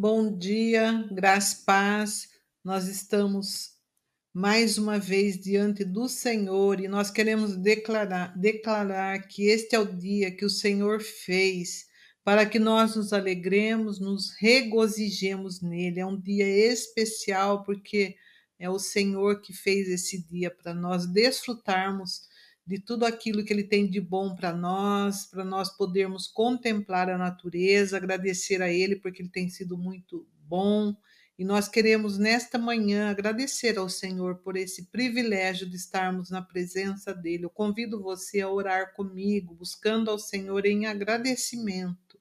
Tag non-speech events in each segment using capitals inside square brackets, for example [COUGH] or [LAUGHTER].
Bom dia, graça paz. Nós estamos mais uma vez diante do Senhor e nós queremos declarar, declarar que este é o dia que o Senhor fez para que nós nos alegremos, nos regozijemos nele. É um dia especial porque é o Senhor que fez esse dia para nós desfrutarmos de tudo aquilo que Ele tem de bom para nós, para nós podermos contemplar a natureza, agradecer a Ele, porque Ele tem sido muito bom. E nós queremos, nesta manhã, agradecer ao Senhor por esse privilégio de estarmos na presença dEle. Eu convido você a orar comigo, buscando ao Senhor em agradecimento.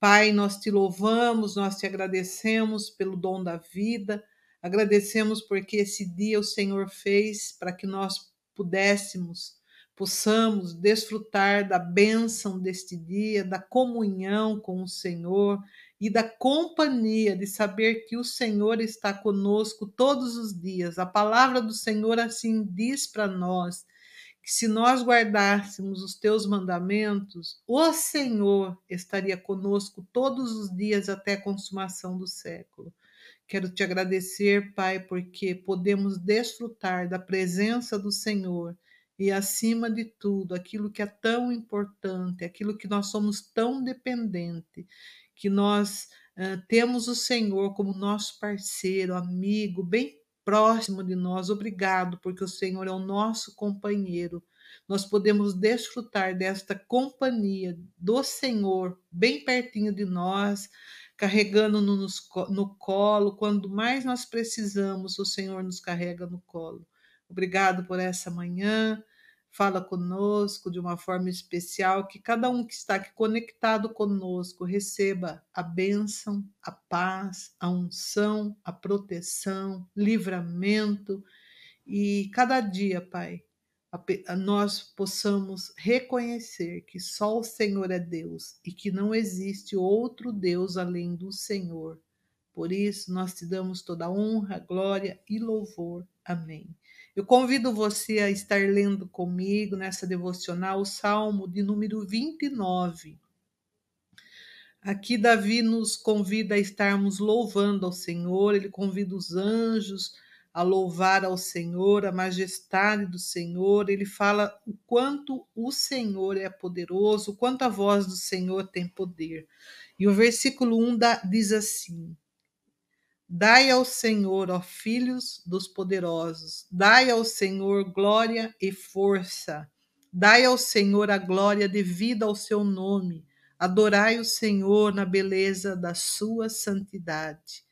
Pai, nós te louvamos, nós te agradecemos pelo dom da vida, agradecemos porque esse dia o Senhor fez para que nós pudéssemos possamos desfrutar da bênção deste dia, da comunhão com o Senhor e da companhia de saber que o Senhor está conosco todos os dias. A palavra do Senhor assim diz para nós que se nós guardássemos os teus mandamentos, o Senhor estaria conosco todos os dias até a consumação do século. Quero te agradecer, Pai, porque podemos desfrutar da presença do Senhor e, acima de tudo, aquilo que é tão importante, aquilo que nós somos tão dependente, que nós uh, temos o Senhor como nosso parceiro, amigo, bem próximo de nós. Obrigado, porque o Senhor é o nosso companheiro. Nós podemos desfrutar desta companhia do Senhor bem pertinho de nós, carregando-nos no colo. Quando mais nós precisamos, o Senhor nos carrega no colo. Obrigado por essa manhã fala conosco de uma forma especial, que cada um que está aqui conectado conosco receba a bênção, a paz, a unção, a proteção, livramento e cada dia, Pai, nós possamos reconhecer que só o Senhor é Deus e que não existe outro Deus além do Senhor. Por isso, nós te damos toda honra, glória e louvor. Amém. Eu convido você a estar lendo comigo nessa devocional o Salmo de número 29. Aqui Davi nos convida a estarmos louvando ao Senhor, ele convida os anjos a louvar ao Senhor, a majestade do Senhor, ele fala o quanto o Senhor é poderoso, o quanto a voz do Senhor tem poder. E o versículo 1 diz assim: Dai ao Senhor, ó filhos dos poderosos, dai ao Senhor glória e força. Dai ao Senhor a glória devida ao seu nome. Adorai o Senhor na beleza da sua santidade.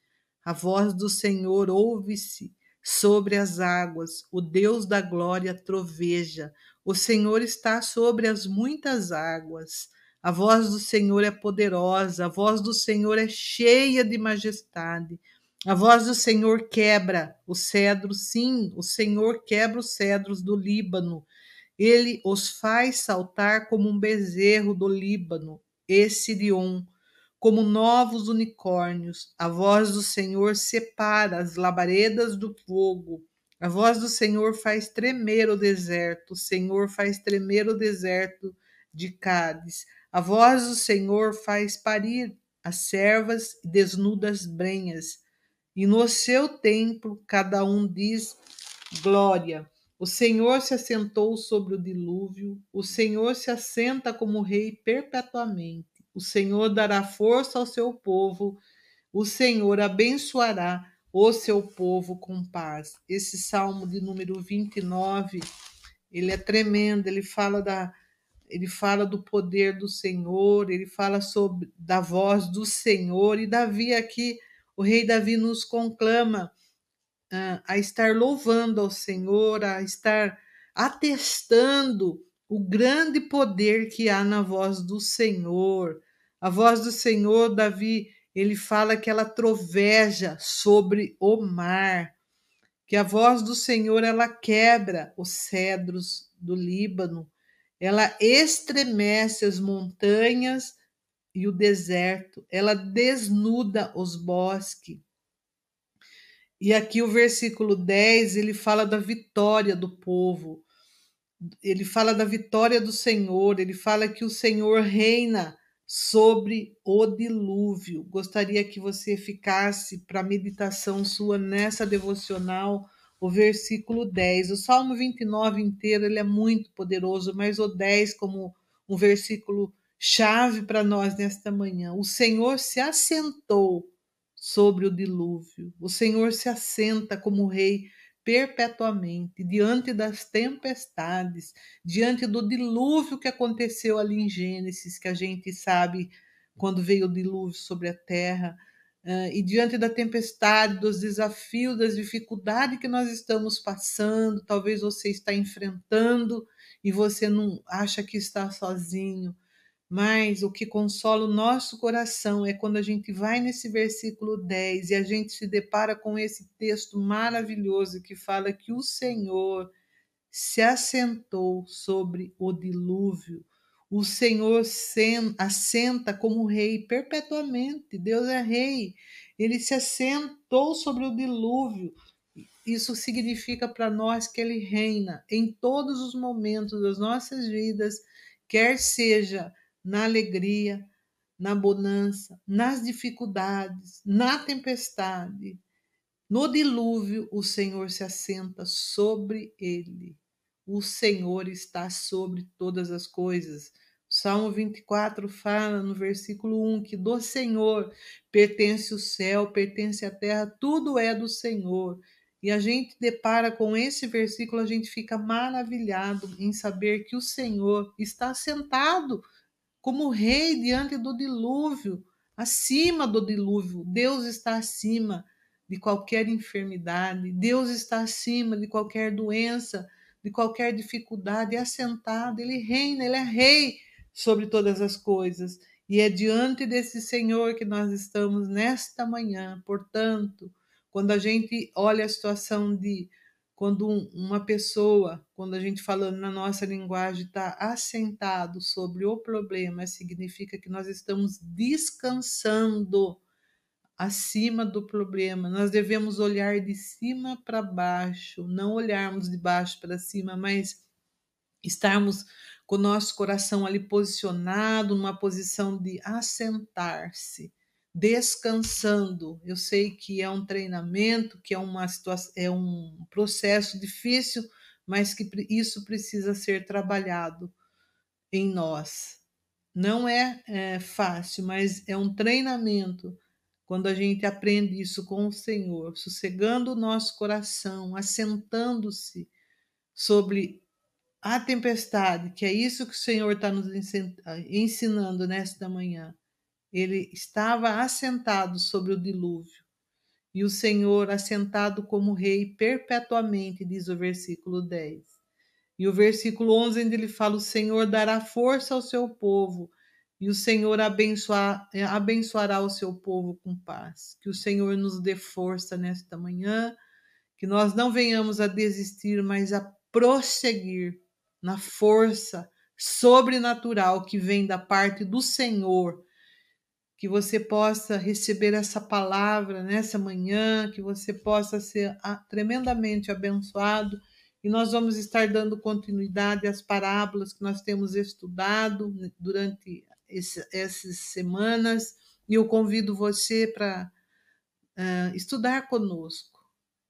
A voz do Senhor ouve-se sobre as águas, o Deus da glória troveja. O Senhor está sobre as muitas águas. A voz do Senhor é poderosa, a voz do Senhor é cheia de majestade. A voz do Senhor quebra os cedros, sim, o Senhor quebra os cedros do Líbano. Ele os faz saltar como um bezerro do Líbano, e Sirion, como novos unicórnios. A voz do Senhor separa as labaredas do fogo. A voz do Senhor faz tremer o deserto. O Senhor faz tremer o deserto de Cádiz. A voz do Senhor faz parir as servas e desnuda as brenhas e no seu templo cada um diz glória. O Senhor se assentou sobre o dilúvio, o Senhor se assenta como rei perpetuamente. O Senhor dará força ao seu povo, o Senhor abençoará o seu povo com paz. Esse salmo de número 29, ele é tremendo, ele fala da ele fala do poder do Senhor, ele fala sobre da voz do Senhor e Davi aqui o rei Davi nos conclama uh, a estar louvando ao Senhor, a estar atestando o grande poder que há na voz do Senhor. A voz do Senhor, Davi, ele fala que ela troveja sobre o mar, que a voz do Senhor ela quebra os cedros do Líbano, ela estremece as montanhas e o deserto, ela desnuda os bosques. E aqui o versículo 10, ele fala da vitória do povo. Ele fala da vitória do Senhor, ele fala que o Senhor reina sobre o dilúvio. Gostaria que você ficasse para meditação sua nessa devocional, o versículo 10. O Salmo 29 inteiro ele é muito poderoso, mas o 10 como um versículo chave para nós nesta manhã. O Senhor se assentou sobre o dilúvio. O Senhor se assenta como rei perpetuamente, diante das tempestades, diante do dilúvio que aconteceu ali em Gênesis, que a gente sabe quando veio o dilúvio sobre a terra, e diante da tempestade, dos desafios, das dificuldades que nós estamos passando, talvez você está enfrentando e você não acha que está sozinho. Mas o que consola o nosso coração é quando a gente vai nesse versículo 10 e a gente se depara com esse texto maravilhoso que fala que o Senhor se assentou sobre o dilúvio. O Senhor assenta como rei perpetuamente. Deus é rei. Ele se assentou sobre o dilúvio. Isso significa para nós que ele reina em todos os momentos das nossas vidas, quer seja na alegria, na bonança, nas dificuldades, na tempestade. No dilúvio, o Senhor se assenta sobre ele. O Senhor está sobre todas as coisas. O Salmo 24 fala no versículo 1 que do Senhor pertence o céu, pertence a terra, tudo é do Senhor. E a gente depara com esse versículo, a gente fica maravilhado em saber que o Senhor está sentado como rei diante do dilúvio, acima do dilúvio. Deus está acima de qualquer enfermidade, Deus está acima de qualquer doença, de qualquer dificuldade, é assentado, ele reina, ele é rei sobre todas as coisas. E é diante desse Senhor que nós estamos nesta manhã. Portanto, quando a gente olha a situação de quando uma pessoa, quando a gente falando na nossa linguagem, está assentado sobre o problema, significa que nós estamos descansando acima do problema. Nós devemos olhar de cima para baixo, não olharmos de baixo para cima, mas estarmos com o nosso coração ali posicionado, numa posição de assentar-se descansando. Eu sei que é um treinamento, que é uma situação, é um processo difícil, mas que isso precisa ser trabalhado em nós. Não é, é fácil, mas é um treinamento quando a gente aprende isso com o Senhor, sossegando o nosso coração, assentando-se sobre a tempestade, que é isso que o Senhor está nos ensinando nesta manhã ele estava assentado sobre o dilúvio, e o Senhor assentado como rei perpetuamente, diz o versículo 10. E o versículo 11, onde ele fala: O Senhor dará força ao seu povo, e o Senhor abençoar, abençoará o seu povo com paz. Que o Senhor nos dê força nesta manhã, que nós não venhamos a desistir, mas a prosseguir na força sobrenatural que vem da parte do Senhor que você possa receber essa palavra nessa manhã, que você possa ser tremendamente abençoado. E nós vamos estar dando continuidade às parábolas que nós temos estudado durante esse, essas semanas. E eu convido você para uh, estudar conosco.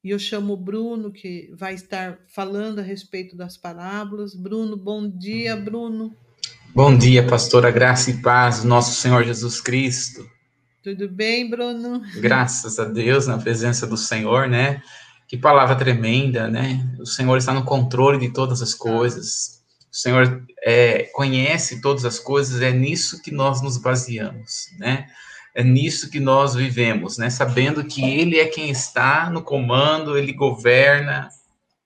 E eu chamo o Bruno, que vai estar falando a respeito das parábolas. Bruno, bom dia, Bruno. Bom dia, pastora Graça e Paz, nosso Senhor Jesus Cristo. Tudo bem, Bruno? Graças a Deus, na presença do Senhor, né? Que palavra tremenda, né? O Senhor está no controle de todas as coisas. O Senhor é, conhece todas as coisas, é nisso que nós nos baseamos, né? É nisso que nós vivemos, né? Sabendo que Ele é quem está no comando, Ele governa.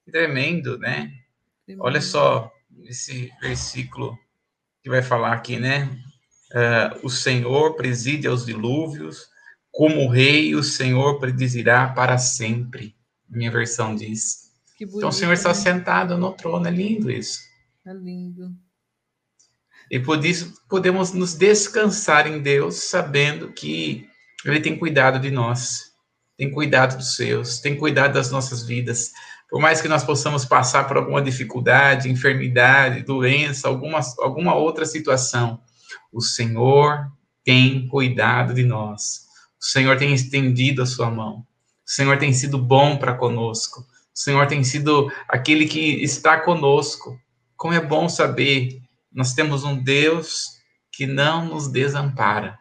Tremendo, né? Tremendo. Olha só esse versículo que vai falar aqui, né? Uh, o Senhor preside aos dilúvios, como rei, o Senhor predizirá para sempre. Minha versão diz. Bonito, então o Senhor está né? sentado no trono, é lindo isso. É lindo. E por isso podemos nos descansar em Deus, sabendo que Ele tem cuidado de nós, tem cuidado dos seus, tem cuidado das nossas vidas. Por mais que nós possamos passar por alguma dificuldade, enfermidade, doença, alguma, alguma outra situação, O Senhor tem cuidado de nós. O Senhor tem estendido a sua mão. O Senhor tem sido bom para conosco. O Senhor tem sido aquele que está conosco. Como é bom saber, nós temos um Deus que não nos desampara.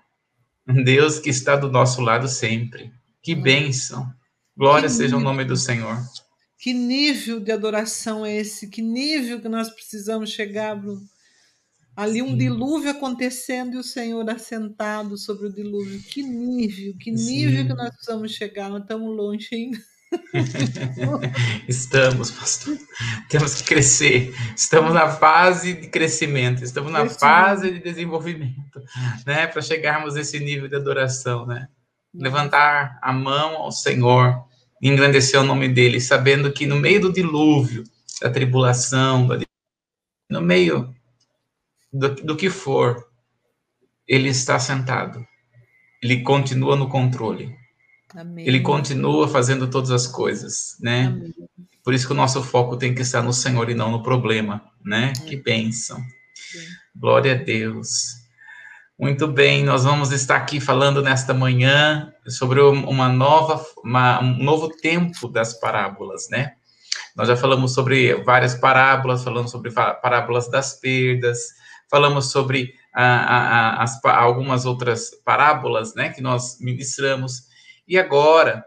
Um Deus que está do nosso lado sempre. Que bênção. Glória seja o nome do Senhor. Que nível de adoração é esse? Que nível que nós precisamos chegar, Bruno? Ali um Sim. dilúvio acontecendo e o Senhor assentado sobre o dilúvio. Que nível, que nível Sim. que nós precisamos chegar. Nós estamos longe ainda. [LAUGHS] estamos, pastor. Temos que crescer. Estamos na fase de crescimento, estamos na fase de desenvolvimento, né? Para chegarmos a esse nível de adoração, né? Levantar a mão ao Senhor engrandecer o nome dele, sabendo que no meio do dilúvio, da tribulação, no meio do, do que for, ele está sentado. Ele continua no controle. Amém. Ele continua fazendo todas as coisas, né? Amém. Por isso que o nosso foco tem que estar no Senhor e não no problema, né? É. Que bênção. Glória a Deus. Muito bem, nós vamos estar aqui falando nesta manhã sobre uma nova, uma, um novo tempo das parábolas, né? Nós já falamos sobre várias parábolas, falamos sobre parábolas das perdas, falamos sobre as, algumas outras parábolas, né, que nós ministramos, e agora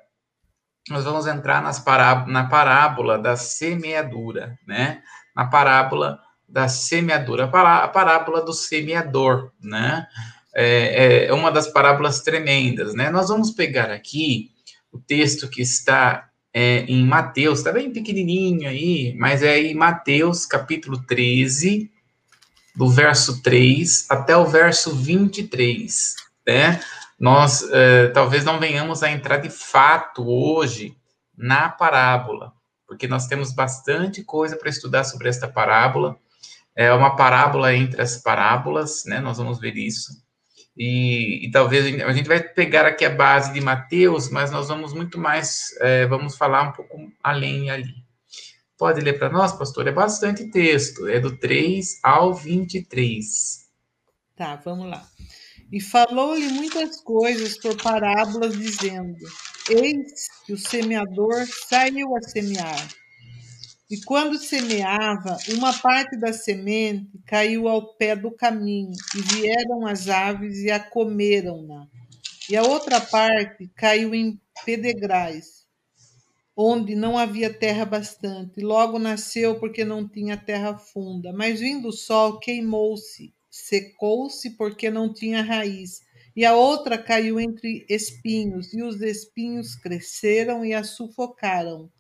nós vamos entrar nas na parábola da semeadura, né? Na parábola da semeadura, a parábola do semeador, né? É, é uma das parábolas tremendas, né? Nós vamos pegar aqui o texto que está é, em Mateus, está bem pequenininho aí, mas é em Mateus, capítulo 13, do verso 3 até o verso 23, né? Nós é, talvez não venhamos a entrar de fato hoje na parábola, porque nós temos bastante coisa para estudar sobre esta parábola, é uma parábola entre as parábolas, né? Nós vamos ver isso. E, e, talvez a gente vai pegar aqui a base de Mateus, mas nós vamos muito mais, é, vamos falar um pouco além ali. Pode ler para nós, pastor? É bastante texto, é do 3 ao 23. Tá, vamos lá. E falou-lhe muitas coisas por parábolas, dizendo: Eis que o semeador saiu a semear. E quando semeava, uma parte da semente caiu ao pé do caminho, e vieram as aves e a comeram-na. E a outra parte caiu em pedregais, onde não havia terra bastante. Logo nasceu porque não tinha terra funda. Mas vindo o sol, queimou-se, secou-se porque não tinha raiz. E a outra caiu entre espinhos, e os espinhos cresceram e a sufocaram.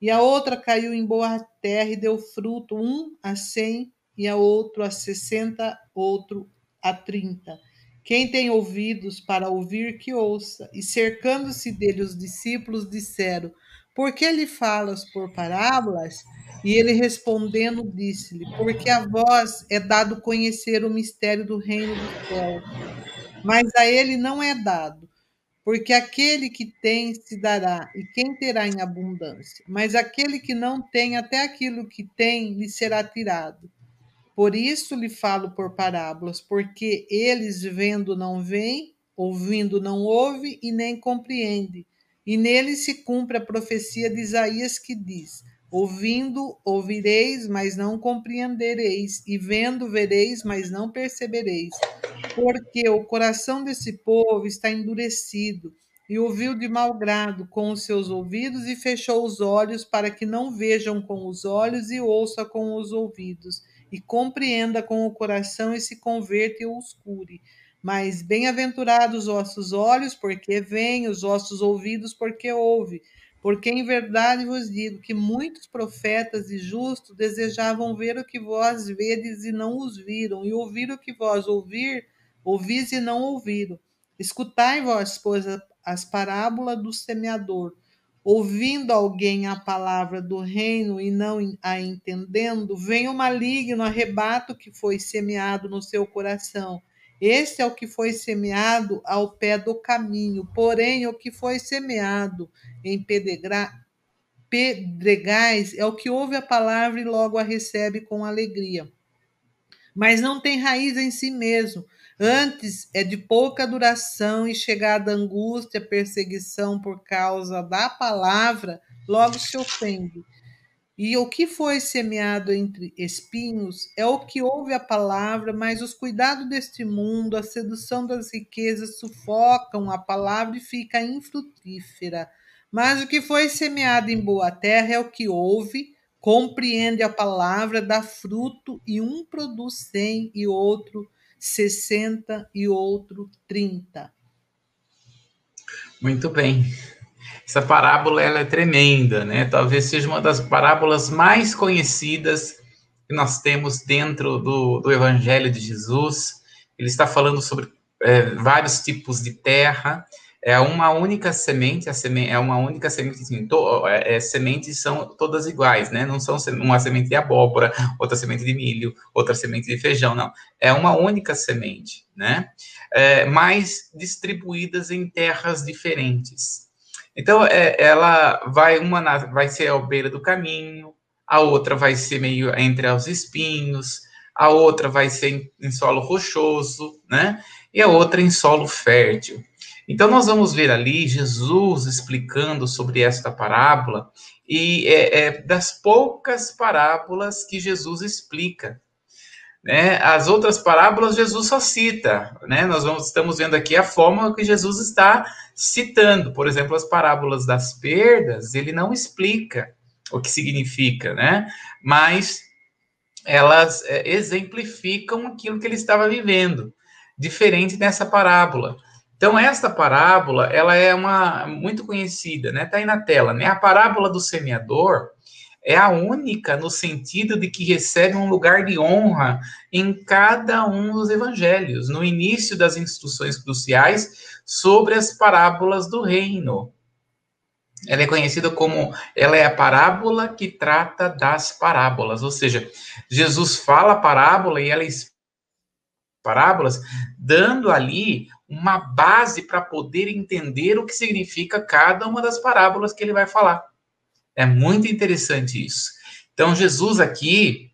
E a outra caiu em boa terra e deu fruto, um a cem, e a outro a sessenta, outro a trinta. Quem tem ouvidos para ouvir, que ouça. E cercando-se dele os discípulos, disseram: Por que lhe falas por parábolas? E ele respondendo, disse-lhe: Porque a vós é dado conhecer o mistério do reino do céu, mas a ele não é dado porque aquele que tem se dará, e quem terá em abundância. Mas aquele que não tem, até aquilo que tem lhe será tirado. Por isso lhe falo por parábolas, porque eles vendo não veem, ouvindo não ouve e nem compreende. E nele se cumpre a profecia de Isaías que diz: Ouvindo, ouvireis, mas não compreendereis, e vendo, vereis, mas não percebereis. Porque o coração desse povo está endurecido, e ouviu de mau grado com os seus ouvidos, e fechou os olhos, para que não vejam com os olhos, e ouça com os ouvidos, e compreenda com o coração, e se converta e os cure. Mas bem-aventurados os vossos olhos, porque veem, os vossos ouvidos, porque ouvem porque em verdade vos digo que muitos profetas e justos desejavam ver o que vós vedes e não os viram, e ouvir o que vós ouvir, ouvis e não ouviram. Escutai vós, pois, as parábolas do semeador. Ouvindo alguém a palavra do reino e não a entendendo, vem o maligno, arrebato que foi semeado no seu coração. Este é o que foi semeado ao pé do caminho, porém, o que foi semeado em pedregais é o que ouve a palavra e logo a recebe com alegria. Mas não tem raiz em si mesmo, Antes é de pouca duração e chegada a angústia, perseguição por causa da palavra, logo se ofende. E o que foi semeado entre espinhos é o que ouve a palavra, mas os cuidados deste mundo, a sedução das riquezas sufocam a palavra e fica infrutífera. Mas o que foi semeado em boa terra é o que ouve, compreende a palavra, dá fruto, e um produz cem, e outro sessenta, e outro trinta. Muito bem. Essa parábola ela é tremenda, né? Talvez seja uma das parábolas mais conhecidas que nós temos dentro do, do Evangelho de Jesus. Ele está falando sobre é, vários tipos de terra. É uma única semente, a semente é uma única semente. Assim, to, é, é, sementes são todas iguais, né? Não são uma semente de abóbora, outra semente de milho, outra semente de feijão, não. É uma única semente, né? É, mas distribuídas em terras diferentes. Então, é, ela vai, uma na, vai ser à beira do caminho, a outra vai ser meio entre os espinhos, a outra vai ser em, em solo rochoso, né? E a outra em solo fértil. Então, nós vamos ver ali Jesus explicando sobre esta parábola, e é, é das poucas parábolas que Jesus explica. Né? As outras parábolas Jesus só cita, né? Nós vamos, estamos vendo aqui a forma que Jesus está citando, por exemplo, as parábolas das perdas, ele não explica o que significa, né? Mas elas é, exemplificam aquilo que ele estava vivendo, diferente dessa parábola. Então, esta parábola, ela é uma muito conhecida, né? Tá aí na tela, né? A parábola do semeador, é a única no sentido de que recebe um lugar de honra em cada um dos evangelhos, no início das instruções cruciais sobre as parábolas do reino. Ela é conhecida como ela é a parábola que trata das parábolas, ou seja, Jesus fala a parábola e ela parábolas, dando ali uma base para poder entender o que significa cada uma das parábolas que ele vai falar. É muito interessante isso. Então, Jesus aqui,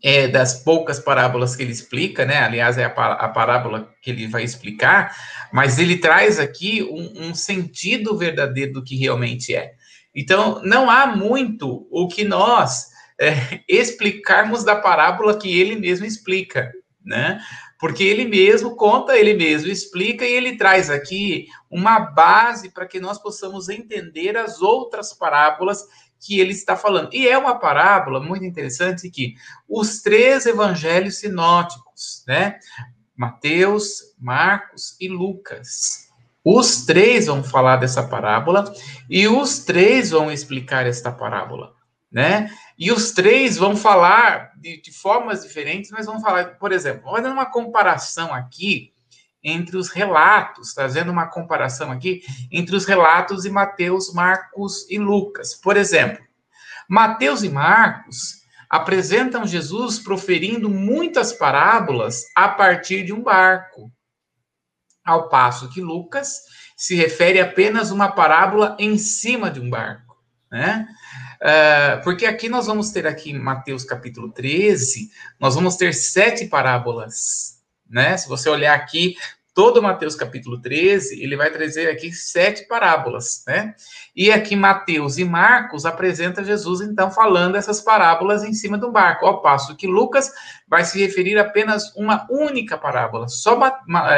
é, das poucas parábolas que ele explica, né? Aliás, é a, parábola que ele vai explicar, mas ele traz aqui um, um sentido verdadeiro do que realmente é. Então, não há muito o que nós é, [LAUGHS] explicarmos da parábola que ele mesmo explica, né? Porque ele mesmo conta, ele mesmo explica e ele traz aqui uma base para que nós possamos entender as outras parábolas que ele está falando. E é uma parábola muito interessante que os três evangelhos sinóticos, né? Mateus, Marcos e Lucas. Os três vão falar dessa parábola e os três vão explicar esta parábola né? E os três vão falar de, de formas diferentes, mas vão falar, por exemplo, fazendo uma comparação aqui entre os relatos, trazendo uma comparação aqui entre os relatos de Mateus, Marcos e Lucas. Por exemplo, Mateus e Marcos apresentam Jesus proferindo muitas parábolas a partir de um barco, ao passo que Lucas se refere apenas uma parábola em cima de um barco, né? Uh, porque aqui nós vamos ter aqui em Mateus capítulo 13, nós vamos ter sete parábolas, né? Se você olhar aqui, todo Mateus capítulo 13, ele vai trazer aqui sete parábolas, né? E aqui Mateus e Marcos apresenta Jesus, então, falando essas parábolas em cima do barco, ao passo que Lucas vai se referir a apenas uma única parábola. Só,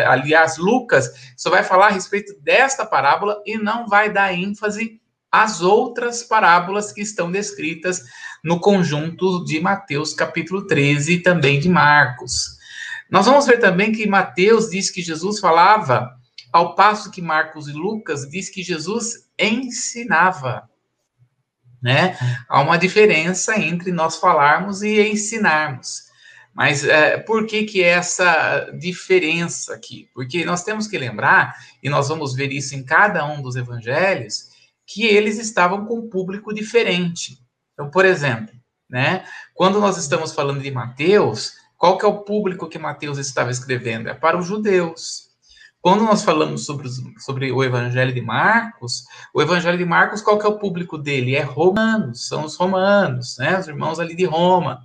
aliás, Lucas só vai falar a respeito desta parábola e não vai dar ênfase as outras parábolas que estão descritas no conjunto de Mateus capítulo 13 e também de Marcos. Nós vamos ver também que Mateus diz que Jesus falava, ao passo que Marcos e Lucas diz que Jesus ensinava. Né? Há uma diferença entre nós falarmos e ensinarmos. Mas é, por que, que essa diferença aqui? Porque nós temos que lembrar, e nós vamos ver isso em cada um dos evangelhos, que eles estavam com um público diferente. Então, por exemplo, né, quando nós estamos falando de Mateus, qual que é o público que Mateus estava escrevendo? É para os judeus. Quando nós falamos sobre, sobre o Evangelho de Marcos, o Evangelho de Marcos, qual que é o público dele? É romanos, são os romanos, né, os irmãos ali de Roma.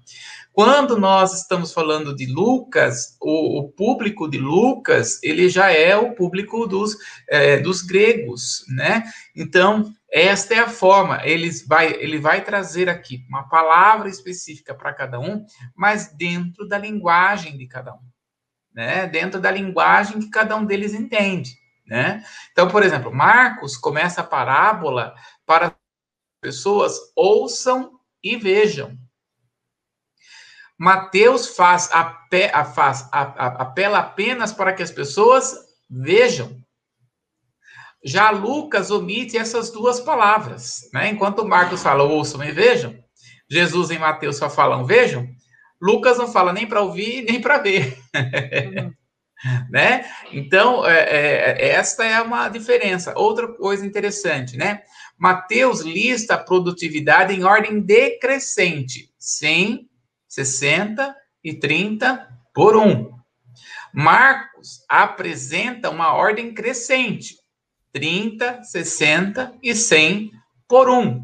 Quando nós estamos falando de Lucas, o, o público de Lucas, ele já é o público dos, é, dos gregos, né? Então, esta é a forma, ele vai, ele vai trazer aqui uma palavra específica para cada um, mas dentro da linguagem de cada um, né? Dentro da linguagem que cada um deles entende, né? Então, por exemplo, Marcos começa a parábola para pessoas ouçam e vejam. Mateus faz, ape, faz apela apenas para que as pessoas vejam. Já Lucas omite essas duas palavras, né? Enquanto Marcos fala ouçam e vejam, Jesus em Mateus só falam vejam, Lucas não fala nem para ouvir nem para ver. Uhum. [LAUGHS] né? Então, é, é, esta é uma diferença. Outra coisa interessante, né? Mateus lista a produtividade em ordem decrescente, 100, 60 e 30 por 1. Marcos apresenta uma ordem crescente, 30, 60 e 100 por 1.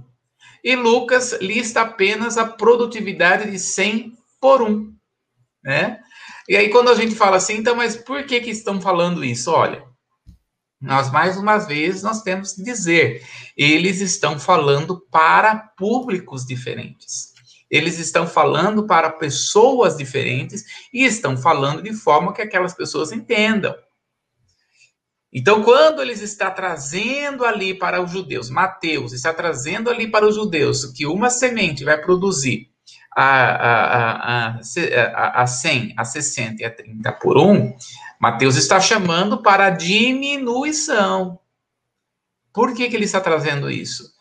E Lucas lista apenas a produtividade de 100 por 1. Né? E aí, quando a gente fala assim, então, mas por que, que estão falando isso? Olha, nós, mais uma vez, nós temos que dizer, eles estão falando para públicos diferentes. Eles estão falando para pessoas diferentes e estão falando de forma que aquelas pessoas entendam. Então, quando eles está trazendo ali para os judeus, Mateus está trazendo ali para os judeus que uma semente vai produzir a, a, a, a, a 100, a 60 e a 30 por 1, Mateus está chamando para diminuição. Por que, que ele está trazendo isso?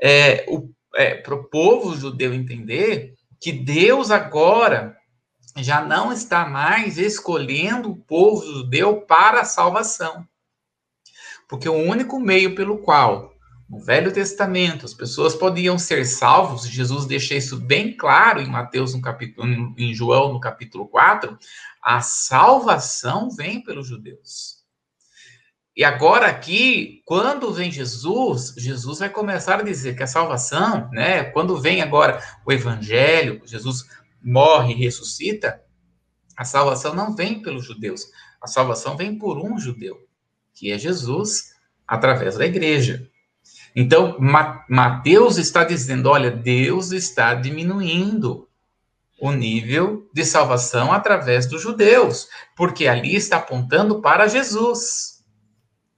É, é, para o povo judeu entender que Deus agora já não está mais escolhendo o povo judeu para a salvação. Porque o único meio pelo qual no Velho Testamento, as pessoas podiam ser salvos, Jesus deixa isso bem claro em Mateus, no capítulo, em João, no capítulo 4, a salvação vem pelos judeus. E agora aqui, quando vem Jesus, Jesus vai começar a dizer que a salvação, né, quando vem agora o evangelho, Jesus morre e ressuscita, a salvação não vem pelos judeus, a salvação vem por um judeu, que é Jesus, através da igreja. Então, Mateus está dizendo: olha, Deus está diminuindo o nível de salvação através dos judeus, porque ali está apontando para Jesus.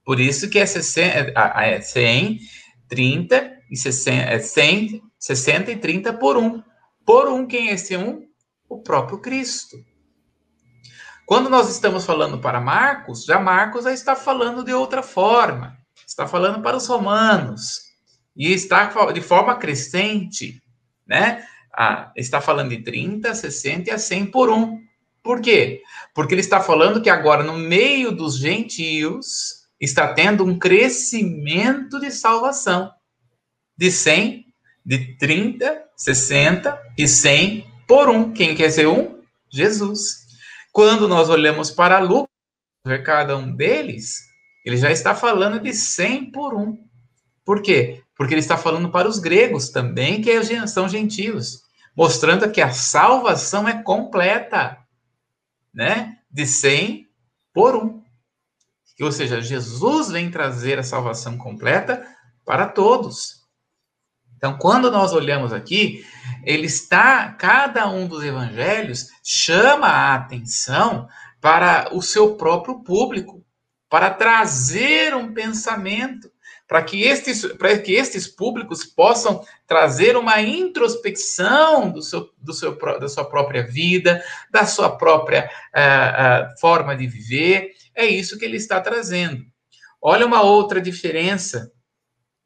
Por isso que é 100, 30 e 60, 100, 60 e 30 por um. Por um, quem é esse um? O próprio Cristo. Quando nós estamos falando para Marcos, já Marcos já está falando de outra forma está falando para os romanos e está de forma crescente, né? Ah, está falando de 30, 60 e a 100 por um. Por quê? Porque ele está falando que agora, no meio dos gentios, está tendo um crescimento de salvação. De 100, de 30, 60 e 100 por um. Quem quer ser um? Jesus. Quando nós olhamos para Lucas, cada um deles, ele já está falando de 100 por um. Por quê? Porque ele está falando para os gregos também, que são gentios, mostrando que a salvação é completa, né? De 100 por um. Ou seja, Jesus vem trazer a salvação completa para todos. Então, quando nós olhamos aqui, ele está, cada um dos evangelhos chama a atenção para o seu próprio público para trazer um pensamento, para que estes, para que estes públicos possam trazer uma introspecção do seu, do seu, da sua própria vida, da sua própria uh, uh, forma de viver. É isso que ele está trazendo. Olha uma outra diferença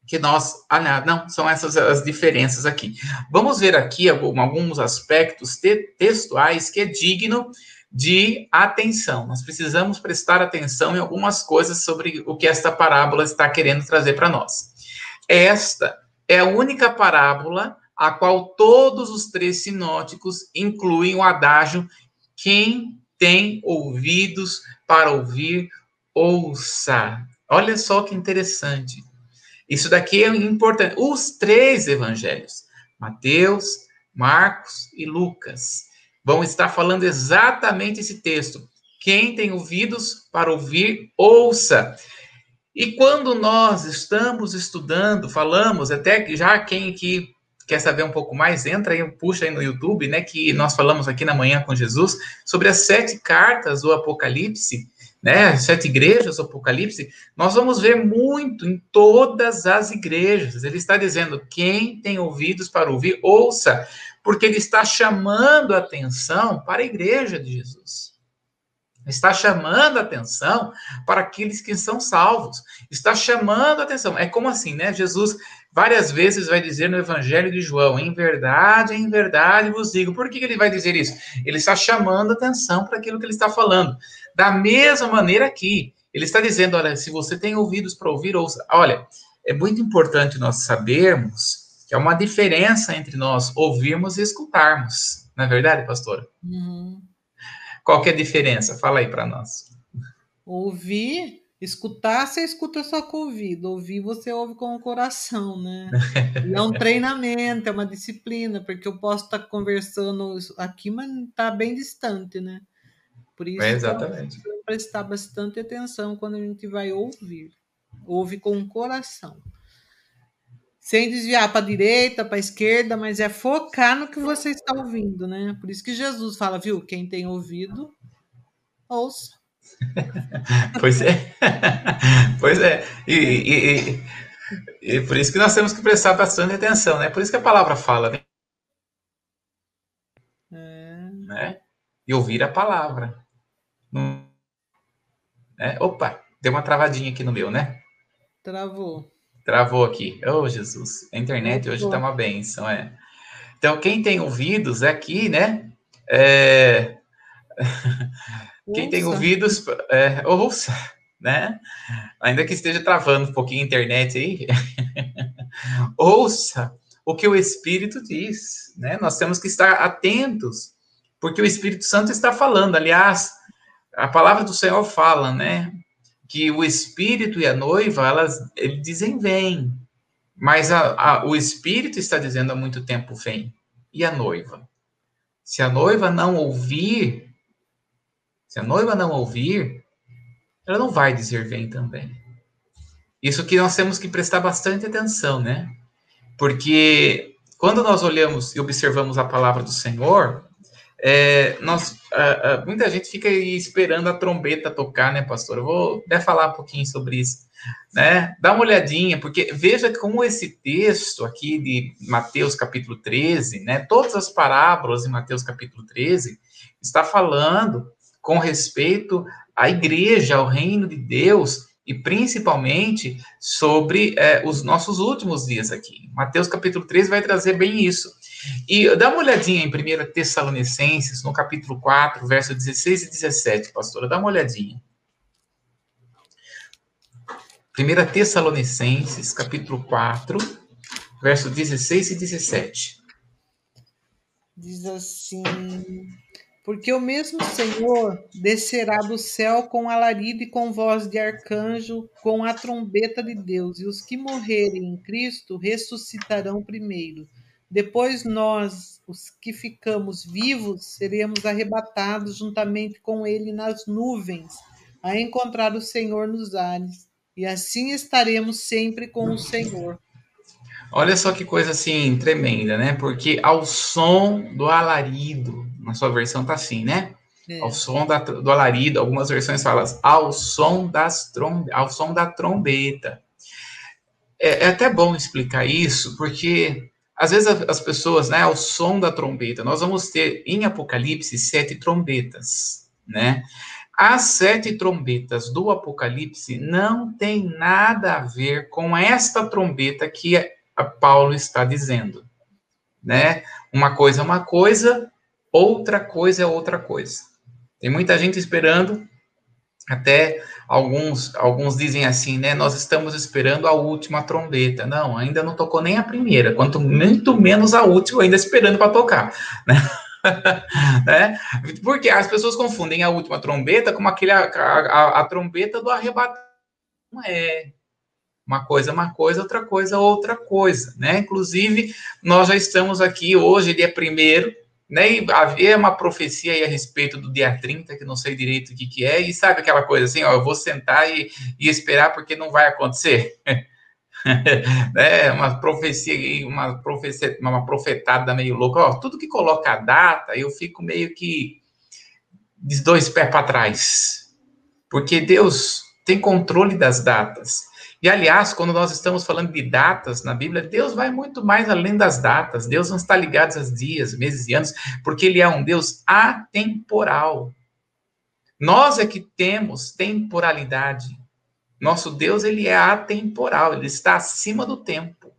que nós. Ah, não, são essas as diferenças aqui. Vamos ver aqui alguns aspectos te, textuais que é digno de atenção. Nós precisamos prestar atenção em algumas coisas sobre o que esta parábola está querendo trazer para nós. Esta é a única parábola a qual todos os três sinóticos incluem o adágio quem tem ouvidos para ouvir, ouça. Olha só que interessante. Isso daqui é importante. Os três evangelhos, Mateus, Marcos e Lucas, vão estar falando exatamente esse texto. Quem tem ouvidos para ouvir, ouça. E quando nós estamos estudando, falamos, até já quem que quer saber um pouco mais, entra aí, puxa aí no YouTube, né, que nós falamos aqui na manhã com Jesus sobre as sete cartas do Apocalipse, né, sete igrejas do Apocalipse, nós vamos ver muito em todas as igrejas. Ele está dizendo: quem tem ouvidos para ouvir, ouça, porque ele está chamando a atenção para a igreja de Jesus está chamando a atenção para aqueles que são salvos, está chamando a atenção. É como assim, né? Jesus várias vezes vai dizer no Evangelho de João: em verdade, em verdade vos digo. Por que ele vai dizer isso? Ele está chamando atenção para aquilo que ele está falando. Da mesma maneira aqui, ele está dizendo: olha, se você tem ouvidos para ouvir, ouça. Olha, é muito importante nós sabermos que há uma diferença entre nós ouvirmos e escutarmos. Não é verdade, pastora? Uhum. Qual que é a diferença? Fala aí para nós. Ouvir, escutar, você escuta só com o ouvido. Ouvir, você ouve com o coração, né? E é um [LAUGHS] treinamento, é uma disciplina, porque eu posso estar conversando aqui, mas está bem distante, né? Por isso, é exatamente. prestar bastante atenção quando a gente vai ouvir. Ouve com o coração sem desviar para a direita, para a esquerda, mas é focar no que você está ouvindo, né? Por isso que Jesus fala, viu? Quem tem ouvido, ouça. [LAUGHS] pois é, [LAUGHS] pois é. E, e, e, e, por isso que nós temos que prestar bastante atenção, né? Por isso que a palavra fala, né? É... né? E ouvir a palavra. É, opa, deu uma travadinha aqui no meu, né? Travou. Travou aqui. Oh, Jesus. A internet hoje está uma benção, é. Então, quem tem ouvidos aqui, né? É... [LAUGHS] quem tem ouvidos, é, ouça, né? Ainda que esteja travando um pouquinho a internet aí, [LAUGHS] ouça o que o Espírito diz, né? Nós temos que estar atentos, porque o Espírito Santo está falando. Aliás, a palavra do Senhor fala, né? que o espírito e a noiva, elas eles dizem vem, mas a, a, o espírito está dizendo há muito tempo vem. E a noiva? Se a noiva não ouvir, se a noiva não ouvir, ela não vai dizer vem também. Isso que nós temos que prestar bastante atenção, né? Porque quando nós olhamos e observamos a palavra do Senhor, é, nós, uh, uh, muita gente fica esperando a trombeta tocar, né, pastor? Eu vou até falar um pouquinho sobre isso, né? Dá uma olhadinha, porque veja como esse texto aqui de Mateus capítulo 13, né? Todas as parábolas em Mateus capítulo 13 está falando com respeito à igreja, ao reino de Deus, e principalmente sobre é, os nossos últimos dias aqui. Mateus capítulo 13 vai trazer bem isso. E dá uma olhadinha em 1 Tessalonicenses, no capítulo 4, verso 16 e 17, pastora, dá uma olhadinha. 1 Tessalonicenses, capítulo 4, verso 16 e 17. Diz assim: Porque o mesmo Senhor descerá do céu com alarido e com voz de arcanjo, com a trombeta de Deus, e os que morrerem em Cristo ressuscitarão primeiro. Depois nós, os que ficamos vivos, seremos arrebatados juntamente com ele nas nuvens, a encontrar o Senhor nos ares, e assim estaremos sempre com o Senhor. Olha só que coisa assim tremenda, né? Porque ao som do alarido, na sua versão tá assim, né? É. Ao som da, do alarido, algumas versões falam ao som das trom, ao som da trombeta. É, é até bom explicar isso, porque às vezes as pessoas, né, ao som da trombeta, nós vamos ter em Apocalipse sete trombetas, né? As sete trombetas do Apocalipse não tem nada a ver com esta trombeta que Paulo está dizendo, né? Uma coisa é uma coisa, outra coisa é outra coisa. Tem muita gente esperando até alguns, alguns dizem assim, né? Nós estamos esperando a última trombeta. Não, ainda não tocou nem a primeira, quanto muito menos a última, ainda esperando para tocar, [LAUGHS] né? né? Porque as pessoas confundem a última trombeta com aquele, a, a, a trombeta do arrebatamento. Não é. Uma coisa é uma coisa, outra coisa é outra coisa, né? Inclusive, nós já estamos aqui hoje, dia primeiro, né, e havia uma profecia aí a respeito do dia 30, que não sei direito o que, que é, e sabe aquela coisa assim, ó, eu vou sentar e, e esperar porque não vai acontecer. [LAUGHS] né, uma profecia, uma profecia, uma profetada meio louca, ó, tudo que coloca a data, eu fico meio que de dois pés para trás, porque Deus tem controle das datas. E, aliás, quando nós estamos falando de datas na Bíblia, Deus vai muito mais além das datas. Deus não está ligado aos dias, meses e anos, porque Ele é um Deus atemporal. Nós é que temos temporalidade. Nosso Deus, ele é atemporal, ele está acima do tempo.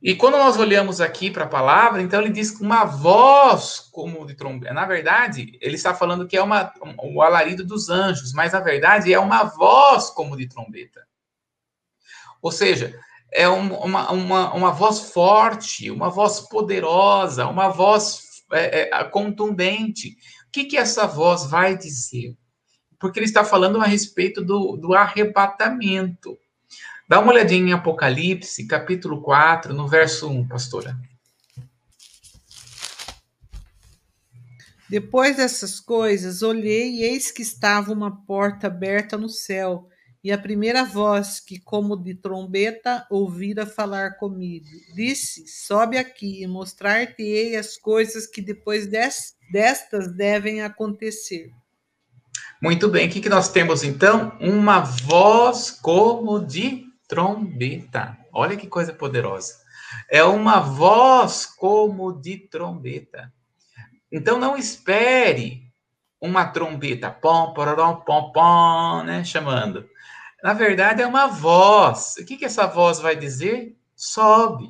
E quando nós olhamos aqui para a palavra, então ele diz que uma voz como de trombeta. Na verdade, ele está falando que é uma, um, o alarido dos anjos, mas na verdade é uma voz como de trombeta. Ou seja, é um, uma, uma, uma voz forte, uma voz poderosa, uma voz é, é, contundente. O que, que essa voz vai dizer? Porque ele está falando a respeito do, do arrebatamento. Dá uma olhadinha em Apocalipse, capítulo 4, no verso 1, pastora. Depois dessas coisas, olhei e eis que estava uma porta aberta no céu, e a primeira voz que, como de trombeta, ouvira falar comigo, disse: Sobe aqui e mostrar-te-ei as coisas que depois destas devem acontecer. Muito bem, o que, que nós temos então? Uma voz como de trombeta. Olha que coisa poderosa. É uma voz como de trombeta. Então não espere uma trombeta, pom, pororom, pom, pom, né, chamando. Na verdade, é uma voz. O que, que essa voz vai dizer? Sobe.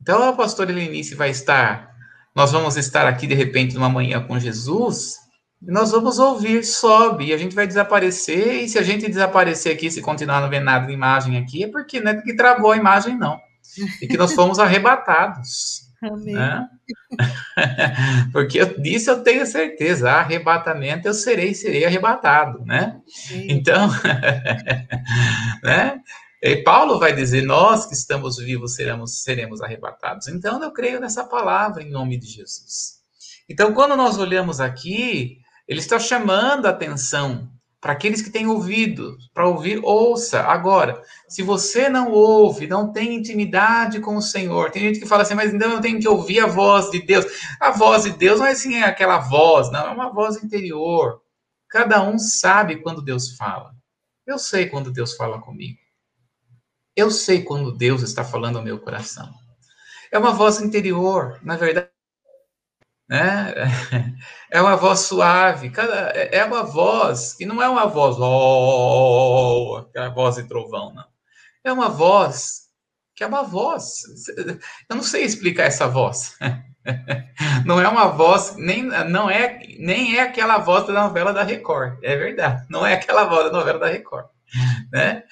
Então, a pastora Helenice vai estar, nós vamos estar aqui, de repente, numa manhã com Jesus, e nós vamos ouvir, sobe, e a gente vai desaparecer, e se a gente desaparecer aqui, se continuar não vendo nada de imagem aqui, é porque não é que travou a imagem, não. E que nós fomos arrebatados. Amém. Né? [LAUGHS] Porque eu, disso eu tenho certeza, arrebatamento eu serei, serei arrebatado, né? Sim. Então, [LAUGHS] né? E Paulo vai dizer, nós que estamos vivos seremos, seremos arrebatados. Então, eu creio nessa palavra em nome de Jesus. Então, quando nós olhamos aqui, ele está chamando a atenção para aqueles que têm ouvido, para ouvir, ouça. Agora, se você não ouve, não tem intimidade com o Senhor, tem gente que fala assim, mas então eu tenho que ouvir a voz de Deus. A voz de Deus não é assim, é aquela voz, não, é uma voz interior. Cada um sabe quando Deus fala. Eu sei quando Deus fala comigo. Eu sei quando Deus está falando ao meu coração. É uma voz interior, na verdade né? É uma voz suave, cada, é uma voz que não é uma voz, oh, aquela voz de trovão, não. É uma voz que é uma voz. Eu não sei explicar essa voz. [LAUGHS] Não é uma voz, nem, não é, nem é aquela voz da novela da Record. É verdade. Não é aquela voz da novela da Record. Né?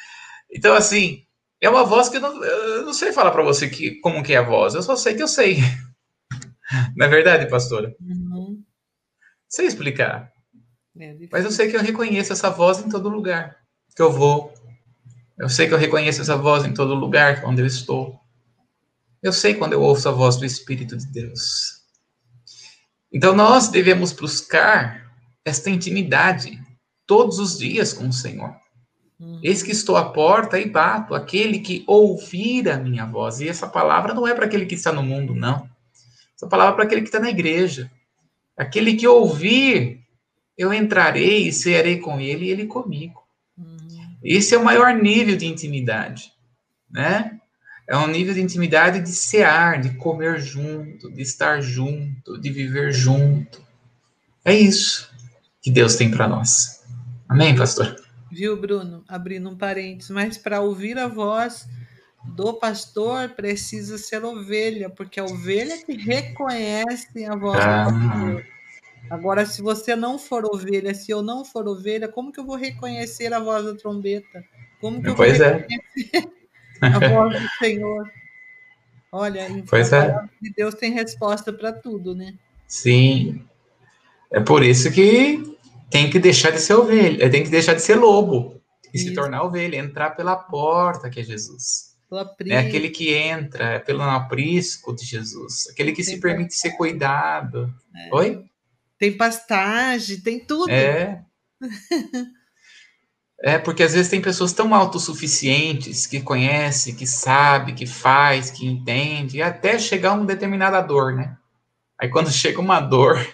Então, assim, é uma voz que eu não, eu não sei falar para você que, como que é a voz. Eu só sei que eu sei. Não é verdade, pastora? Uhum. Sei explicar. É Mas eu sei que eu reconheço essa voz em todo lugar que eu vou. Eu sei que eu reconheço essa voz em todo lugar onde eu estou. Eu sei quando eu ouço a voz do Espírito de Deus. Então nós devemos buscar esta intimidade todos os dias com o Senhor. Uhum. Eis que estou à porta e bato, aquele que ouvir a minha voz. E essa palavra não é para aquele que está no mundo, não. Essa palavra é para aquele que está na igreja. Aquele que ouvir, eu entrarei e serei com ele e ele comigo. Uhum. Esse é o maior nível de intimidade, né? É um nível de intimidade de cear, de comer junto, de estar junto, de viver junto. É isso que Deus tem para nós. Amém, pastor? Viu, Bruno? Abrindo um parênteses, mas para ouvir a voz do pastor precisa ser ovelha, porque a ovelha que reconhece a voz ah. do pastor. Agora, se você não for ovelha, se eu não for ovelha, como que eu vou reconhecer a voz da trombeta? Como que eu pois vou é. reconhecer a voz do Senhor? Olha, pois é. de Deus tem resposta para tudo, né? Sim. É por isso que tem que deixar de ser ovelha, tem que deixar de ser lobo e Isso. se tornar ovelha, entrar pela porta que é Jesus. Aprisco. É aquele que entra pelo aprisco de Jesus, aquele que Tem se permite ser cuidado. É. Oi? Tem pastagem, tem tudo. É. É, porque às vezes tem pessoas tão autossuficientes que conhece, que sabe, que faz, que entende, até chegar uma determinada dor, né? Aí quando [LAUGHS] chega uma dor,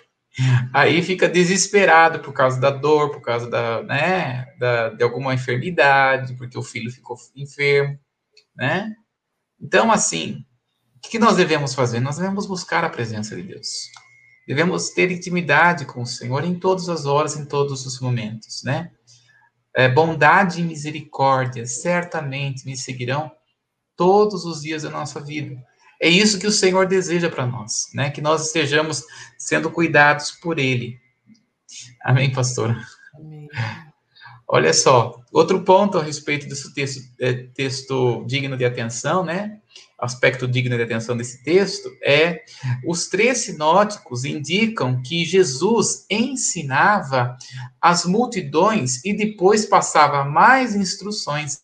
aí fica desesperado por causa da dor, por causa da, né, da, de alguma enfermidade, porque o filho ficou enfermo, né? Então, assim, o que nós devemos fazer? Nós devemos buscar a presença de Deus. Devemos ter intimidade com o Senhor em todas as horas, em todos os momentos, né? É, bondade e misericórdia certamente me seguirão todos os dias da nossa vida. É isso que o Senhor deseja para nós, né? Que nós estejamos sendo cuidados por Ele. Amém, pastora? Amém. Olha só, outro ponto a respeito desse texto, é, texto digno de atenção, né? Aspecto digno de atenção desse texto é os três sinóticos indicam que Jesus ensinava as multidões e depois passava mais instruções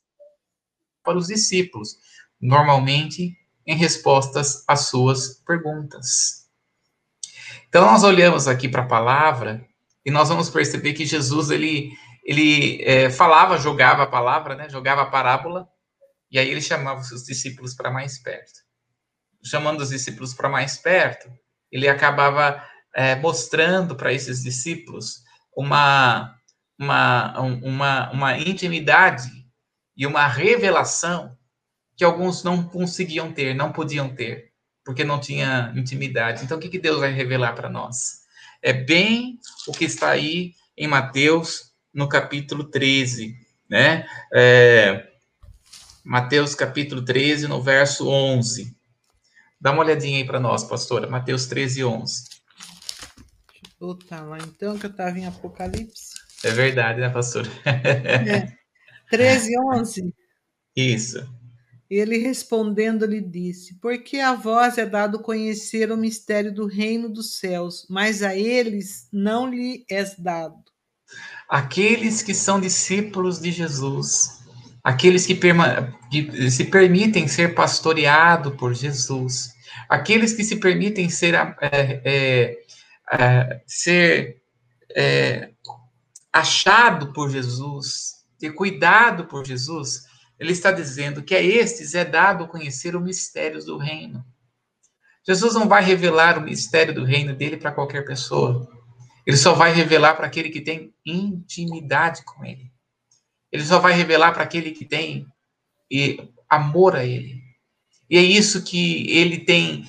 para os discípulos, normalmente em respostas às suas perguntas. Então nós olhamos aqui para a palavra e nós vamos perceber que Jesus ele ele é, falava, jogava a palavra, né? Jogava a parábola e aí ele chamava os seus discípulos para mais perto. Chamando os discípulos para mais perto, ele acabava é, mostrando para esses discípulos uma, uma, uma, uma intimidade e uma revelação que alguns não conseguiam ter, não podiam ter, porque não tinha intimidade. Então, o que, que Deus vai revelar para nós? É bem o que está aí em Mateus, no capítulo 13, né? É, Mateus capítulo 13, no verso 11. Dá uma olhadinha aí para nós, pastora. Mateus 13, 11. Deixa eu voltar lá então, que eu estava em Apocalipse. É verdade, né, pastora? É. 13, 11. Isso. Ele respondendo lhe disse: Porque a vós é dado conhecer o mistério do reino dos céus, mas a eles não lhe é dado. Aqueles que são discípulos de Jesus, aqueles que, que se permitem ser pastoreado por Jesus, aqueles que se permitem ser, é, é, é, ser é, achado por Jesus, ter cuidado por Jesus, ele está dizendo que a estes é dado conhecer o mistério do reino. Jesus não vai revelar o mistério do reino dele para qualquer pessoa. Ele só vai revelar para aquele que tem intimidade com ele. Ele só vai revelar para aquele que tem amor a ele. E é isso que ele tem